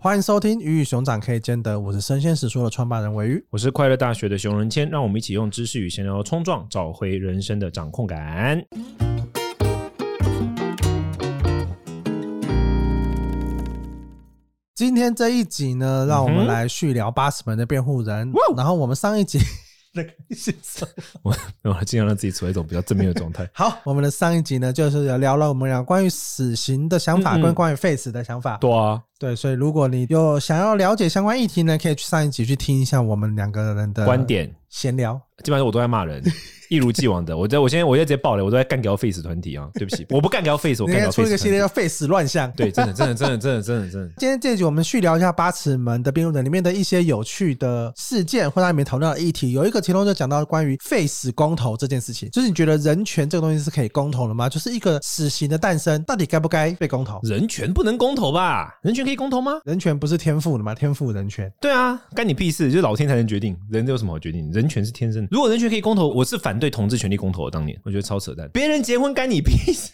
欢迎收听《鱼与熊掌可以兼得》，我是生鲜食说的创办人韦鱼，我是快乐大学的熊仁谦，让我们一起用知识与闲聊冲撞，找回人生的掌控感。今天这一集呢，让我们来续聊八十门的辩护人。嗯、然后我们上一集。那个先生，我我尽量让自己处在一种比较正面的状态。好，我们的上一集呢，就是聊了我们俩关于死刑的想法，跟关于废死的想法。对啊，对，所以如果你有想要了解相关议题呢，可以去上一集去听一下我们两个人的观点闲聊。基本上我都在骂人。一如既往的，我在我现在我现在直接爆了，我都在干掉 face 团体啊！对不起，我不干掉 face，我干掉 face。出一个系列叫 face 乱象，对，真的真的真的真的真的真的。今天这一集我们续聊一下八尺门的辩护人里面的一些有趣的事件，或者里面讨论的议题。有一个其中就讲到关于 face 公投这件事情，就是你觉得人权这个东西是可以公投的吗？就是一个死刑的诞生，到底该不该被公投？人权不能公投吧？人权可以公投吗？人权不是天赋的吗？天赋人权？对啊，干你屁事！就是老天才能决定，人有什么好决定？人权是天生的。如果人权可以公投，我是反对同志权利公投。的当年我觉得超扯淡，别人结婚干你屁事？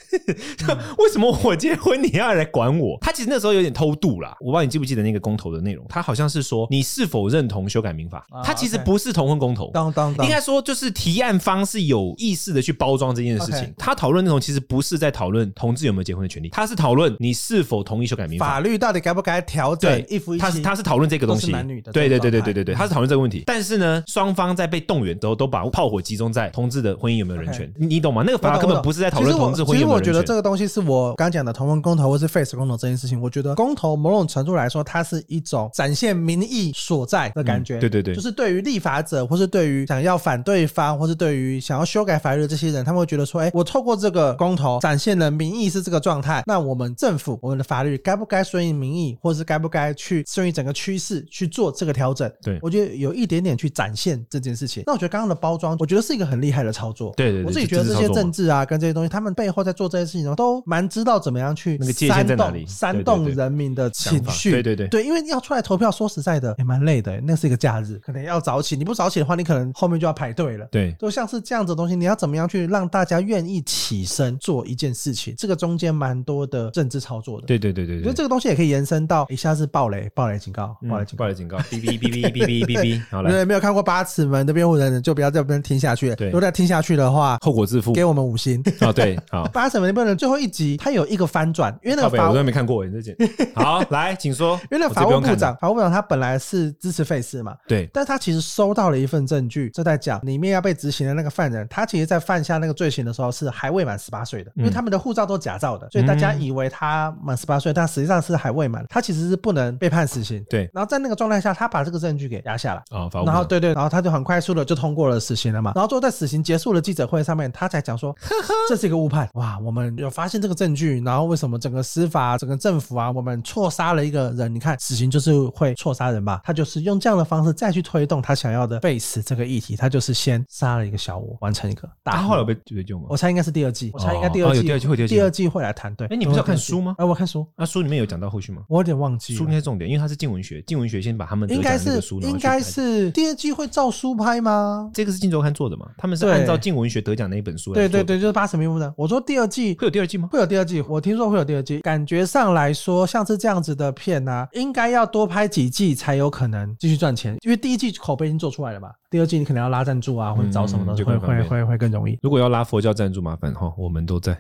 为什么我结婚你要来管我？他其实那时候有点偷渡啦。我不知道你记不记得那个公投的内容？他好像是说你是否认同修改民法？他其实不是同婚公投，当当应该说就是提案方是有意识的去包装这件事情。他讨论内容其实不是在讨论同志有没有结婚的权利，他是讨论你是否同意修改民法，法律到底该不该调整？对，一夫一妻，他是他是讨论这个东西，男女的，对对对对对对对，他是讨论这个问题。但是呢，双方在被动员之后都把炮火集中在同志的婚姻有没有。人权，你懂吗？那个法根本不是在讨论同志婚姻。其实我觉得这个东西是我刚讲的同婚公投或是 face 公投这件事情。我觉得公投某种程度来说，它是一种展现民意所在的感觉。对对对，就是对于立法者，或是对于想要反对方，或是对于想要修改法律的这些人，他们会觉得说：哎，我透过这个公投展现了民意是这个状态，那我们政府我们的法律该不该顺应民意，或是该不该去顺应整个趋势去做这个调整？对，我觉得有一点点去展现这件事情。那我觉得刚刚的包装，我觉得是一个很厉害的操作。对对对，我自己觉得这些。政治啊，跟这些东西，他们背后在做这些事情呢，都蛮知道怎么样去煽动煽动人民的情绪。对对对，对，因为要出来投票，说实在的也蛮累的。那是一个假日，可能要早起。你不早起的话，你可能后面就要排队了。对，就像是这样子的东西，你要怎么样去让大家愿意起身做一件事情？这个中间蛮多的政治操作的。对对对对，我觉得这个东西也可以延伸到一下子暴雷，暴雷警告，暴雷警告，暴雷警告，哔哔哔哔哔哔哔哔。好了，对，没有看过八尺门的辩护人，就不要在这边听下去。对，如果再听下去的话，后果自负。给我们五星。啊，对，好，八尺门的辩护人最后一集，他有一个翻转，因为那个法我都没看过，你再讲。好，来，请说。因为那个法务部长，法务部长他本来是支持废死嘛，对，但他其实收到了一份证据，就在讲里面要被执行的那个犯人，他其实在犯下那个罪行的时候是还未满十八岁的，因为他们的护照都假造的，所以大家以为他满十八岁，但实际上是还未满，他其实是不能被判死刑。对，然后在那个状态下，他把这个证据给压下来，啊，然后对对，然后他就很快速的就通过了死刑了嘛，然后最后在死刑结束的记者会上面，他才讲说，呵呵，这是一个误判。哇，我们有发现这个证据，然后为什么整个司法、整个政府啊，我们错杀了一个人？你看，死刑就是会错杀人吧？他就是用这样的方式再去推动他想要的废死这个议题，他就是先杀了一个小我，完成一个大。他后来有被追究吗？我猜应该是第二季，我猜应该第二季，第二季会第二季会来谈。对，哎，你不是要看书吗？哎，我看书，那书里面有讲到后续吗？我有点忘记。书应该重点，因为它是静文学，静文学先把他们应该是应该是第二季会照书拍吗？这个是镜周刊做的嘛？他们是按照静文学得奖那一本书来。对对对，就是八尺门辩护人。我说第二季会有第二季吗？会有第二季，我听说会有第二季。感觉上来说，像是这样子的片啊，应该要多拍几季才有可能继续赚钱，因为第一季口碑已经做出来了嘛。第二季你可能要拉赞助啊，或者找什么的，会会会会更容易。如果要拉佛教赞助，麻烦哈，我们都在。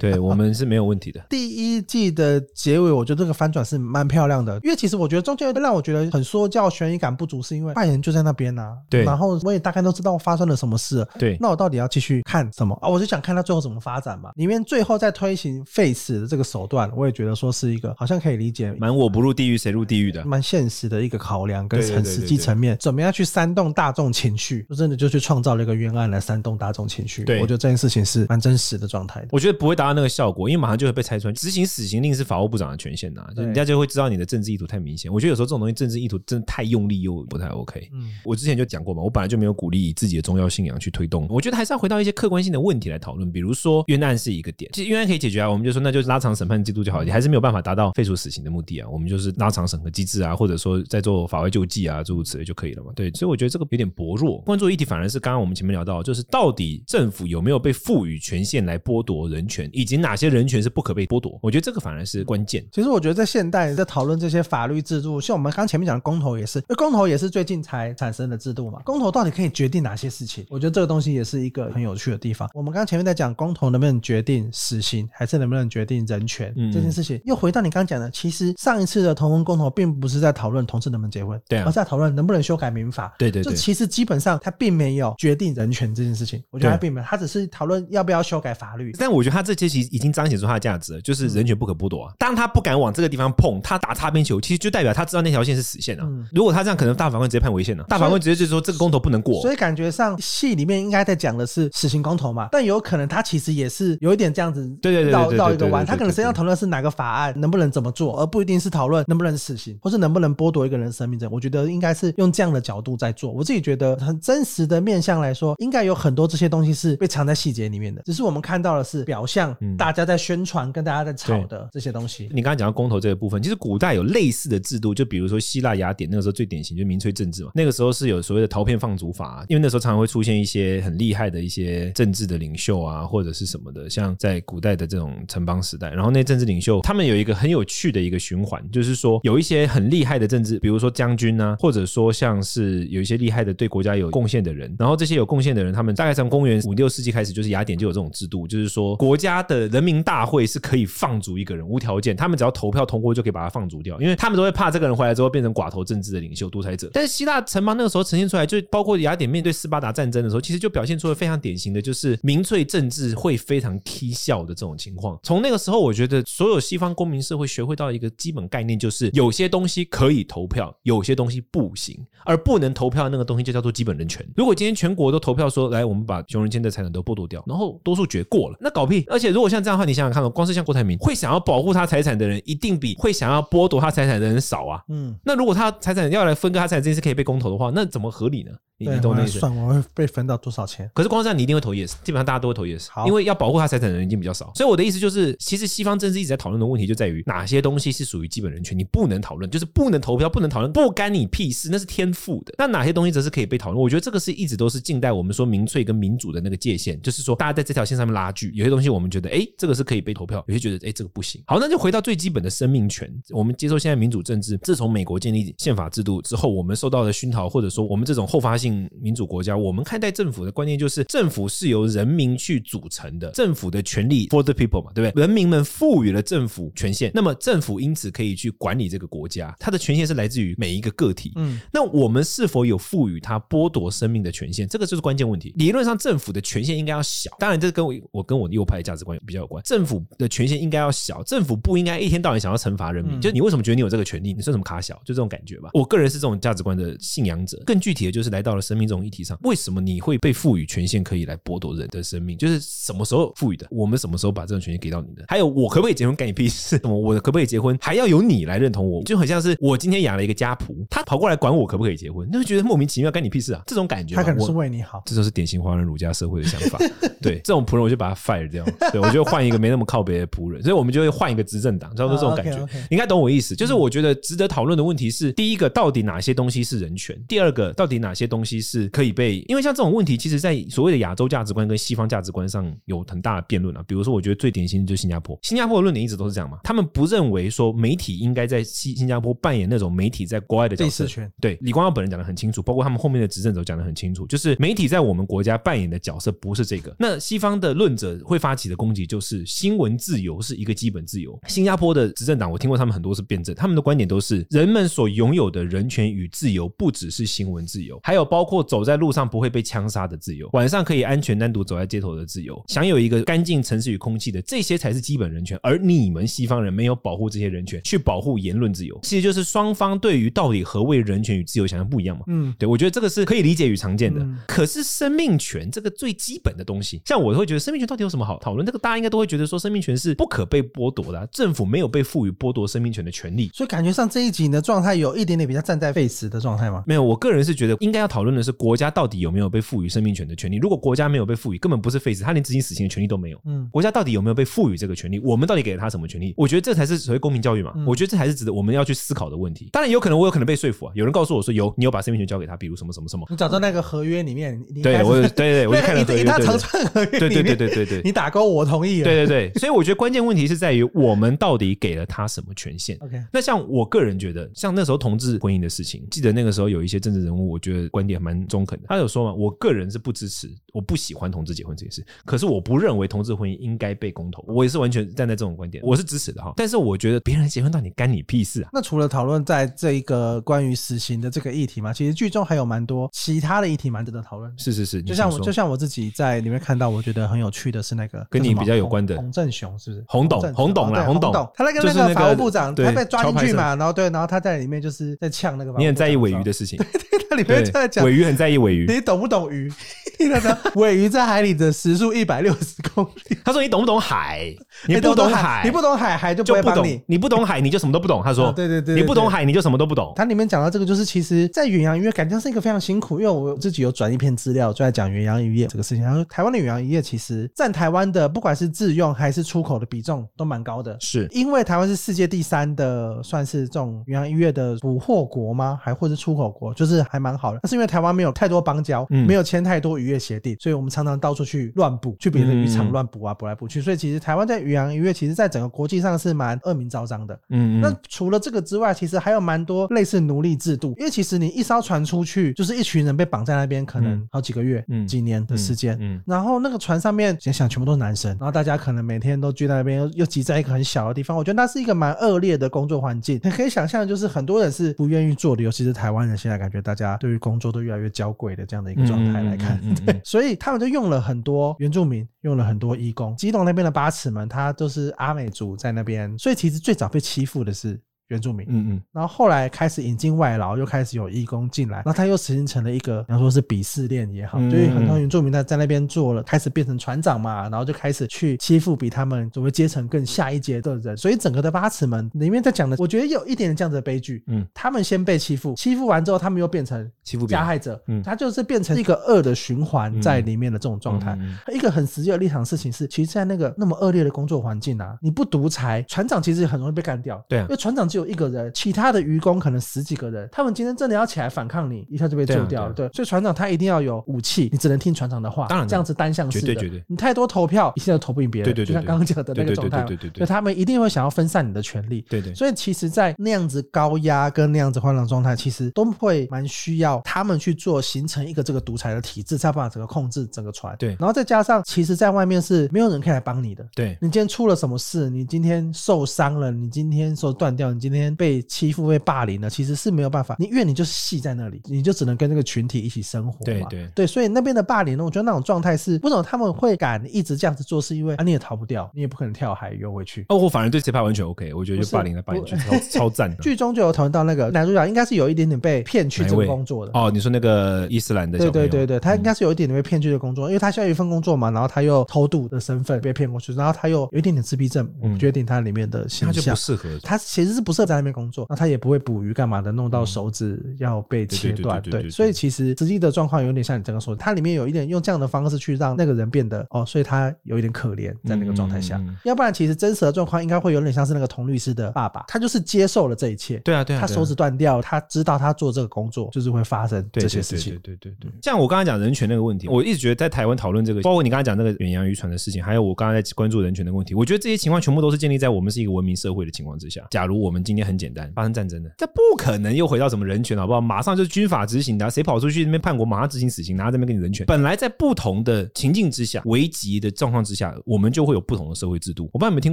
对，我们是没有问题的。第一季的结尾，我觉得这个反转是蛮漂亮的，因为其实我觉得中间让我觉得很说教、悬疑感不足，是因为犯人就在那边呐、啊。对，然后我也大概都知道发生了什么事。对，那我到底要继续看什么啊？我就想看他最后怎么发展嘛。里面最后在推行废死的这个手段，我也觉得说是一个好像可以理解，蛮我不入地狱谁入地狱的，蛮现实的一个考量跟很实际层面，怎么样去煽动大众情绪，就真的就去创造了一个冤案来煽动大众情绪。对，我觉得这件事情是蛮真实的状态。我觉得不会达到那个效果，因为马上就会被拆穿。执行死刑令是法务部长的权限呐、啊，就人家就会知道你的政治意图太明显。我觉得有时候这种东西政治意图真的太用力又不太 OK。嗯，我之前就讲过嘛，我本来就没有鼓励以自己的宗教信仰去推动。我觉得还是要回到一些客观性的问题来讨论，比如说冤案是一个点，其实冤案可以解决啊，我们就说那就拉长审判制度就好，你还是没有办法达到废除死刑的目的啊。我们就是拉长审核机制啊，或者说在做法外救济啊诸如此类就可以了嘛。对，所以我觉得这个有点薄弱。关注议题反而是刚刚我们前面聊到，就是到底政府有没有被赋予权限来剥夺夺人权，以及哪些人权是不可被剥夺。我觉得这个反而是关键。其实我觉得在现代在讨论这些法律制度，像我们刚前面讲的公投也是，因为公投也是最近才产生的制度嘛。公投到底可以决定哪些事情？我觉得这个东西也是一个很有趣的地方。我们刚前面在讲公投能不能决定死刑，还是能不能决定人权这件事情，又回到你刚刚讲的，其实上一次的同婚公投并不是在讨论同志能不能结婚，对、啊，而是在讨论能不能修改民法。对对对，就其实基本上它并没有决定人权这件事情。我觉得它并没有，它只是讨论要不要修改法律。但我觉得他这些其实已经彰显出他的价值了，就是人权不可剥夺啊。当他不敢往这个地方碰，他打擦边球，其实就代表他知道那条线是死线啊。嗯、如果他这样，可能大法官直接判违宪了。大法官直接就说这个公投不能过。所以，感觉上戏里面应该在讲的是死刑公投嘛？但有可能他其实也是有一点这样子，对对对，绕绕一个弯。他可能实际上讨论的是哪个法案能不能怎么做，而不一定是讨论能不能死刑，或是能不能剥夺一个人生命。这我觉得应该是用这样的角度在做。我自己觉得很真实的面向来说，应该有很多这些东西是被藏在细节里面的，只是我们看到的是表象，大家在宣传跟大家在吵的这些东西。你刚才讲到公投这个部分，其实古代有类似的制度，就比如说希腊雅典那个时候最典型就是民粹政治嘛。那个时候是有所谓的陶片放逐法，因为那时候常常会出现一些很厉害的一些政治的领袖啊，或者是什么的，像在古代的这种城邦时代，然后那政治领袖他们有一个很有趣的一个循环，就是说有一些很厉害的政治，比如说将军啊，或者说像是有一些厉害的对国家有贡献的人，然后这些有贡献的人，他们大概从公元五六世纪开始，就是雅典就有这种制度，就是说国家的人民大会是可以放逐一个人无条件，他们只要投票通过就可以把他放逐掉，因为他们都会怕这个人回来之后变成寡头政治的领袖独裁者。但是希腊城邦那个时候呈现出来，就包括雅典面对斯巴达战争的时候，其实就表现出了非常典型的就是民粹政治会非常踢笑的这种情况。从那个时候，我觉得所有西方公民社会学会到一个基本概念，就是有些东西可以投票，有些东西不行，而不能投票的那个东西就叫做基本人权。如果今天全国都投票说，来，我们把熊人间的财产都剥夺掉，然后多数决过了，那搞屁！而且如果像这样的话，你想想看，光是像郭台铭会想要保护他财产的人，一定比会想要剥夺他财产的人少啊。嗯，那如果他财产要来分割他财产这件事可以被公投的话，那怎么合理呢？你懂那意思？算我会被分到多少钱？可是光是这样，你一定会投 yes，基本上大家都会投 yes，因为要保护他财产的人已经比较少。所以我的意思就是，其实西方政治一直在讨论的问题就在于哪些东西是属于基本人权，你不能讨论，就是不能投票，不能讨论，不干你屁事，那是天赋的。那哪些东西则是可以被讨论？我觉得这个是一直都是近代我们说民粹跟民主的那个界限，就是说大家在这条线上面拉锯，有些东西我们觉得哎、欸，这个是可以被投票，有些觉得哎、欸，这个不行。好，那就回到最基本的生命权。我们接受现在民主政治，自从美国建立宪法制度之后，我们受到的熏陶，或者说我们这种后发性民主国家。我们看待政府的观念就是，政府是由人民去组成的，政府的权利 for the people 嘛，对不对？人民们赋予了政府权限，那么政府因此可以去管理这个国家，它的权限是来自于每一个个体。嗯，那我们是否有赋予他剥夺生命的权限？这个就是关键问题。理论上，政府的权限应该要小，当然这跟我我跟我的右派价值观比较有关。政府的权限应该要小，政府不应该一天到晚想要惩罚人民。就你为什么觉得你有这个权利？你算什么卡小？就这种感觉吧。我个人是这种价值观的信仰者。更具体的就是来到了生命这种议题上。为什么你会被赋予权限可以来剥夺人的生命？就是什么时候赋予的？我们什么时候把这种权限给到你的？还有，我可不可以结婚？干你屁事！我可不可以结婚？还要由你来认同我？就很像是我今天养了一个家仆，他跑过来管我可不可以结婚？那会觉得莫名其妙，干你屁事啊！这种感觉，他可能是为你好。这就是典型华人儒家社会的想法。对，这种仆人我就把他 fire 掉。对，我就换一个没那么靠北的仆人。所以我们就会换一个执政党，差不多这种感觉。你应该懂我意思。就是我觉得值得讨论的问题是：第一个，到底哪些东西是人权？第二个，到底哪些东西是可以被？因为像这种问题，其实在所谓的亚洲价值观跟西方价值观上有很大的辩论啊。比如说，我觉得最典型的就是新加坡。新加坡的论点一直都是这样嘛，他们不认为说媒体应该在新新加坡扮演那种媒体在国外的角色。对，李光耀本人讲的很清楚，包括他们后面的执政者讲的很清楚，就是媒体在我们国家扮演的角色不是这个。那西方的论者会发起的攻击就是新闻自由是一个基本自由。新加坡的执政党，我听过他们很多次辩证，他们的观点都是人们所拥有的人权与自由不只是新闻自由，还有包括走在路上不会被枪杀的自由，晚上可以安全单独走在街头的自由，享有一个干净城市与空气的，这些才是基本人权。而你们西方人没有保护这些人权，去保护言论自由，其实就是双方对于到底何谓人权与自由想象不一样嘛。嗯，对，我觉得这个是可以理解与常见的。嗯、可是生命权这个最基本的东西，像我会觉得生命权到底有什么好讨论？这个大家应该都会觉得说生命权是不可被剥夺的、啊，政府没有被赋予剥夺生命权的权利。所以感觉上这一集你的状态有一点点比较站在废死的状态吗？没有，我个人是觉得应该要讨论讨论的是国家到底有没有被赋予生命权的权利。如果国家没有被赋予，根本不是废死，他连执行死刑的权利都没有。嗯，国家到底有没有被赋予这个权利？我们到底给了他什么权利？我觉得这才是所谓公民教育嘛。嗯、我觉得这才是值得我们要去思考的问题。当然有可能我有可能被说服啊，有人告诉我说有，你有把生命权交给他，比如什么什么什么。你找到那个合约里面，对我对对对，我就看了合约，他长串合约，对对对对对对，你打勾我同意了。对对对，所以我觉得关键问题是在于我们到底给了他什么权限。OK，那像我个人觉得，像那时候同志婚姻的事情，记得那个时候有一些政治人物，我觉得观点蛮中肯的。他有说嘛，我个人是不支持，我不喜欢同志结婚这件事，可是我不认为同志婚姻应该被公投。我也是完全站在这种观点，我是支持的哈。但是我觉得别人结婚到底干你屁事啊？那除了讨论在这一个关于死刑的这个议题嘛，其实剧中还有蛮多其他的议题蛮值得讨论。是是是，就像我就像我自己在里面看到，我觉得很有趣的是那个跟你比较有关的洪正雄，是不是？洪董，洪董啦，洪董，他那个那个法务部长，他被抓进去嘛，然后对，然后他在里面就是在呛那个。你很在意尾鱼的事情，对对，他里面在讲尾鱼很在意尾鱼，你懂不懂鱼？那个鮪鱼在海里的时速一百六十公里。他说你懂不懂海？你不懂海，你不懂海，海就不会帮你。你不懂海，你就什么都不懂。他说，对对对，你不懂海，你就什么都不懂。他里面讲到这个，就是其实，在远洋渔业感觉是一个非常辛苦，因为我自己有转一篇资料，就在讲远洋渔业这个事情。他说，台湾的远洋渔业其实占台湾的不管是自用还是出口的比重都蛮高的，是因为台湾是世界第三的，算是这种远洋渔业的捕获国吗？还或者出口国，就是还蛮好的。那是因为台湾没有太多邦交，没有签太多渔业协定，所以我们常常到处去乱捕，去别的渔场乱捕啊，捕来捕去。所以其实台湾在渔洋渔业，其实在整个国际上是蛮恶名昭彰的。嗯，那除了这个之外，其实还有蛮多类似奴隶制度。因为其实你一艘船出去，就是一群人被绑在那边，可能好几个月、几年的时间。嗯，然后那个船上面，想想全部都是男生，然后大家可能每天都聚在那边，又又挤在一个很小的地方。我觉得那是一个蛮恶劣的工作环境。你可以想象，就是很多人是不愿意做的，尤其是台湾人，现在感觉大家对于工作都越来越娇贵的这样的一个状态来看。对，所以他们就用了很多原住民，用了很多义工。基隆那边的八尺门，他都是阿美族在那边，所以其实最早被欺负的是。原住民，嗯嗯，然后后来开始引进外劳，又开始有义工进来，然后他又形成了一个，比方说是鄙视链也好，就是很多原住民他在那边做了，开始变成船长嘛，然后就开始去欺负比他们所谓阶层更下一阶的人，所以整个的八尺门里面在讲的，我觉得有一点点这样子的悲剧，嗯，他们先被欺负，欺负完之后，他们又变成欺负加害者，嗯，他就是变成一个恶的循环在里面的这种状态。一个很实际的立场事情是，其实，在那个那么恶劣的工作环境啊，你不独裁，船长其实很容易被干掉，对，因为船长只有一个人，其他的渔工可能十几个人，他们今天真的要起来反抗你，一下就被救掉了。对，所以船长他一定要有武器，你只能听船长的话。当然，这样子单向式的，绝对绝对。你太多投票，一下就投不赢别人。对对对，就像刚刚讲的那个状态。对对对，所以他们一定会想要分散你的权利。对对。所以其实，在那样子高压跟那样子混乱状态，其实都会蛮需要他们去做，形成一个这个独裁的体制，才办法整个控制整个船。对。然后再加上，其实，在外面是没有人可以来帮你的。对。你今天出了什么事？你今天受伤了？你今天手断掉？你今天被欺负、被霸凌了？其实是没有办法，你因为你就是系在那里，你就只能跟这个群体一起生活嘛。对对对，所以那边的霸凌呢，我觉得那种状态是为什么他们会敢一直这样子做，是因为啊你也逃不掉，你也不可能跳海游回去。哦，我反而对这派完全 OK，我觉得就霸凌的霸凌超 超赞的。剧中就有讨论到那个男主角应该是有一点点被骗去这个工作的。哦，你说那个伊斯兰的？对对对对，他应该是有一点点被骗去的工作，因为他需要一份工作嘛，然后他又偷渡的身份被骗过去，然后他又有一点点自闭症，决定他里面的形象，他就不适合，他其实是不适合在那边工作，那他也不会捕鱼干嘛的。弄到手指要被切断，对，所以其实实际的状况有点像你刚刚说的，它里面有一点用这样的方式去让那个人变得哦，所以他有一点可怜在那个状态下，要不然其实真实的状况应该会有点像是那个童律师的爸爸，他就是接受了这一切，对啊，对啊，他手指断掉，他知道他做这个工作就是会发生这些事情，对对对对。像我刚才讲人权那个问题，我一直觉得在台湾讨论这个，包括你刚才讲那个远洋渔船的事情，还有我刚才在关注人权的问题，我觉得这些情况全部都是建立在我们是一个文明社会的情况之下。假如我们今天很简单发生战争的，这不可能又回到什么人权。好不好？马上就是军法执行的，谁跑出去那边叛国，马上执行死刑，然后这边给你人权。本来在不同的情境之下，危急的状况之下，我们就会有不同的社会制度。我不知道你们听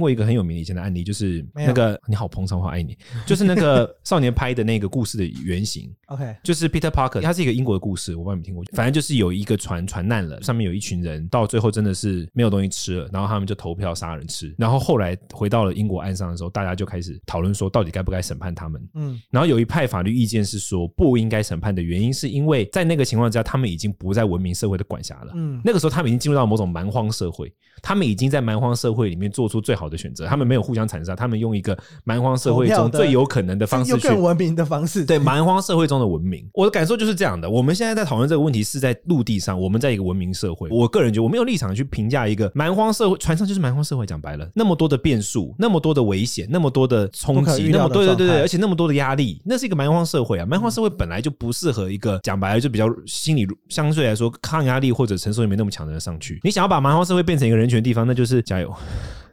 过一个很有名的以前的案例，就是那个你好彭长华爱你，就是那个少年拍的那个故事的原型。OK，就是 Peter Parker，他是一个英国的故事，我不知道你们听过。反正就是有一个船船难了，上面有一群人，到最后真的是没有东西吃了，然后他们就投票杀人吃。然后后来回到了英国岸上的时候，大家就开始讨论说，到到底该不该审判他们。嗯，然后有一派法律意见是说不应该审判的原因，是因为在那个情况之下，他们已经不在文明社会的管辖了。嗯，那个时候他们已经进入到某种蛮荒社会，他们已经在蛮荒社会里面做出最好的选择，他们没有互相残杀，他们用一个蛮荒社会中最有可能的方式去更文明的方式，对蛮荒社会中的文明。我的感受就是这样的。我们现在在讨论这个问题是在陆地上，我们在一个文明社会。我个人觉得我没有立场去评价一个蛮荒社会，船上就是蛮荒社会。讲白了，那么多的变数，那么多的危险，那么多的冲击，那么对对对对，而且那么多的压力，那是一个蛮荒社会啊。蛮荒社会本来就不适合一个讲白了就比较心理相对来说抗压力或者承受力没那么强的人上去。你想要把蛮荒社会变成一个人权的地方，那就是加油。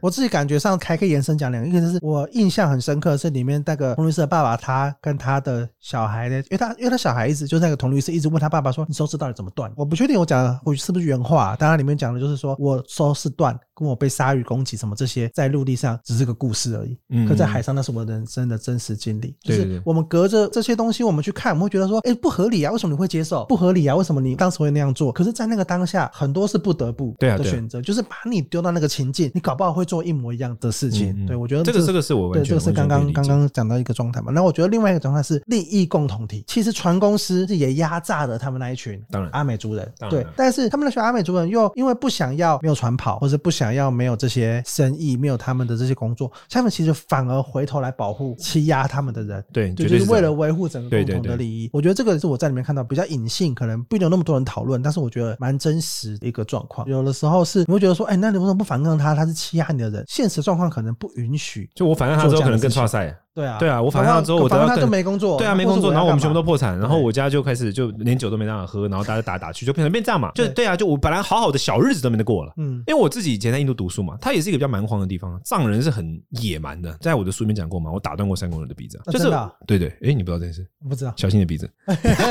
我自己感觉上还可以延伸讲两个，一个就是我印象很深刻是里面那个童律师的爸爸，他跟他的小孩的，因为他因为他小孩一直就是那个童律师一直问他爸爸说：“你手指到底怎么断？”我不确定我讲的我是不是原话，当然里面讲的就是说我手指断，跟我被鲨鱼攻击什么这些，在陆地上只是个故事而已，嗯，可在海上那是我人生的真实经历。就是我们隔着这些东西，我们去看，我们会觉得说：“哎，不合理啊！为什么你会接受？不合理啊！为什么你当时会那样做？”可是，在那个当下，很多是不得不的选择，就是把你丢到那个情境，你搞不好会做一模一样的。事情，对我觉得、这个、这个这个是我对这个是刚刚刚刚讲到一个状态嘛。那我觉得另外一个状态是利益共同体。其实船公司也压榨了他们那一群，当然阿美族人，对，但是他们那群阿美族人又因为不想要没有船跑，或者不想要没有这些生意，没有他们的这些工作，他们其实反而回头来保护欺压他们的人，对，就是为了维护整个共同的利益。我觉得这个是我在里面看到比较隐性，可能不一定有那么多人讨论，但是我觉得蛮真实的一个状况。有的时候是你会觉得说，哎，那你为什么不反抗他？他是欺压你的人，现实状况。可能不允许，就我反抗他之后，可能更差赛。对啊，对啊，我反抗之后，我都要更没工作。对啊，没工作，然后我们全部都破产，然后我家就开始就连酒都没办法喝，然后大家打打去，就变成变这样嘛。就对啊，就我本来好好的小日子都没得过了。嗯，因为我自己以前在印度读书嘛，它也是一个比较蛮荒的地方，藏人是很野蛮的。在我的书里面讲过嘛，我打断过三国人的鼻子，就是对对，哎，你不知道这件事？不知道，小心你的鼻子。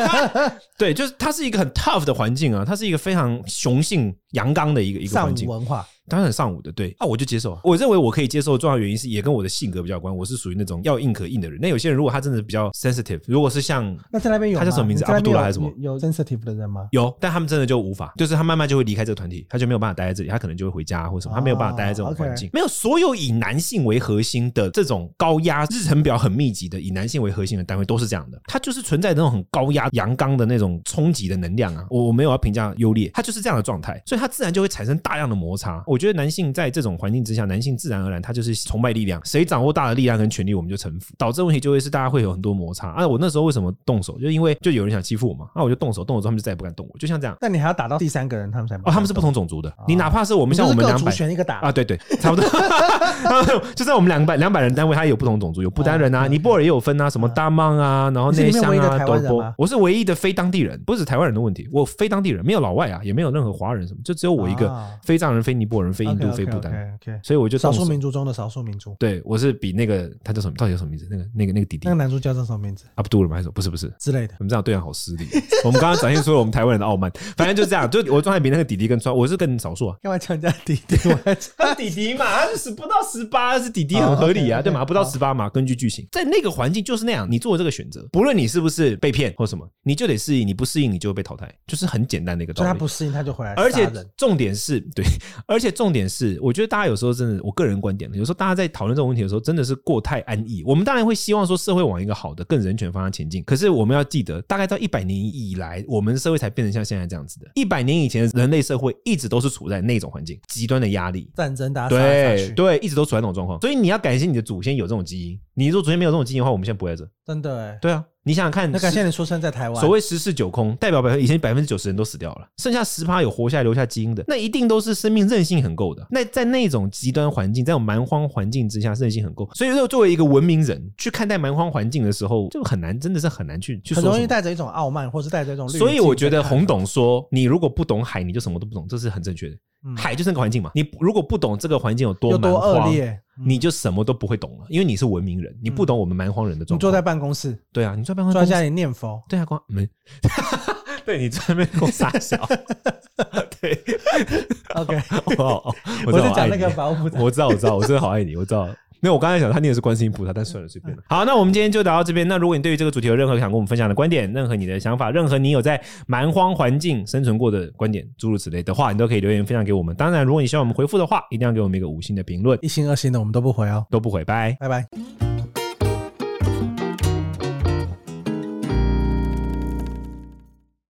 对，就是它是一个很 tough 的环境啊，它是一个非常雄性阳刚的一个一个环境文化。当然很上午的，对，那、啊、我就接受。我认为我可以接受的重要原因是，也跟我的性格比较有关。我是属于那种要硬可硬的人。那有些人如果他真的比较 sensitive，如果是像那在那边有他叫什么名字？阿布杜拉还是什么？有 sensitive 的人吗？有，但他们真的就无法，就是他慢慢就会离开这个团体，他就没有办法待在这里，他可能就会回家或者什么，他没有办法待在这种环境。Oh. 没有所有以男性为核心的这种高压日程表很密集的以男性为核心的单位都是这样的，它就是存在那种很高压阳刚的那种冲击的能量啊。我我没有要评价优劣，它就是这样的状态，所以它自然就会产生大量的摩擦。我觉得男性在这。种环境之下，男性自然而然他就是崇拜力量，谁掌握大的力量跟权力，我们就臣服，导致问题就会是大家会有很多摩擦。啊，我那时候为什么动手？就因为就有人想欺负我嘛，那我就动手，动手之后他们就再也不敢动我，就像这样。那你还要打到第三个人，他们才哦，他们是不同种族的。哦、你哪怕是我们像我们两百选一个打啊，对对，差不多。就在我们两百两百人单位，他也有不同种族，有不丹人啊，尼泊尔也有分啊，什么大曼啊，然后内乡啊，都波。我是唯一的非当地人，不是台湾人的问题，我非当地人，没有老外啊，也没有任何华人什么，就只有我一个非藏人、非尼泊尔人、非印度、非不丹。所以我。就少数民族中的少数民族，对，我是比那个他叫什么？到底叫什么名字？那个那个那个弟弟，那个男主角叫什么名字？阿布杜尔吗？还是不是不是之类的？我们这样对人好失礼。我们刚刚展现出了我们台湾人的傲慢，反正就这样。就我状态比那个弟弟更差，我是更少数啊。干嘛叫人家弟弟？他弟弟嘛，他是不到十八，是弟弟很合理啊，对吗？不到十八嘛，根据剧情，在那个环境就是那样。你做这个选择，不论你是不是被骗或什么，你就得适应。你不适应，你就会被淘汰，就是很简单的一个道理。他不适应，他就回来。而且重点是对，而且重点是，我觉得大家有时候真的，我个人观点有时候大家在讨论这种问题的时候，真的是过太安逸。我们当然会希望说社会往一个好的、更人权方向前进。可是我们要记得，大概到一百年以来，我们社会才变成像现在这样子的。一百年以前，人类社会一直都是处在那种环境，极端的压力、战争打，对对，一直都处在那种状况。所以你要感谢你的祖先有这种基因。你如果祖先没有这种基因的话，我们现在不会在这。真的哎，对啊。你想想看，那感谢你出生在台湾。所谓十室九空，代表百分以前百分之九十人都死掉了，剩下十趴有活下来留下基因的，那一定都是生命韧性很够的。那在那种极端环境，在这种蛮荒环境之下，韧性很够。所以说，作为一个文明人去看待蛮荒环境的时候，就很难，真的是很难去去。很容易带着一种傲慢，或是带着一种。所以我觉得洪董说，你如果不懂海，你就什么都不懂，这是很正确的。海就是那个环境嘛，你如果不懂这个环境有多多恶劣，你就什么都不会懂了，因为你是文明人，你不懂我们蛮荒人的状态。你坐在办公室，对啊，你坐在办公室，坐在家里念佛，对啊，光没，对你在那边给我傻笑，对，OK，我我在讲那个保护，我知道，我知道，我真的好爱你，我知道。没有，我刚才讲他念的是观世音菩萨，但算了，随便了。好，那我们今天就聊到这边。那如果你对于这个主题有任何想跟我们分享的观点，任何你的想法，任何你有在蛮荒环境生存过的观点，诸如此类的话，你都可以留言分享给我们。当然，如果你希望我们回复的话，一定要给我们一个五星的评论，一星二星的我们都不回哦，都不回，拜拜拜。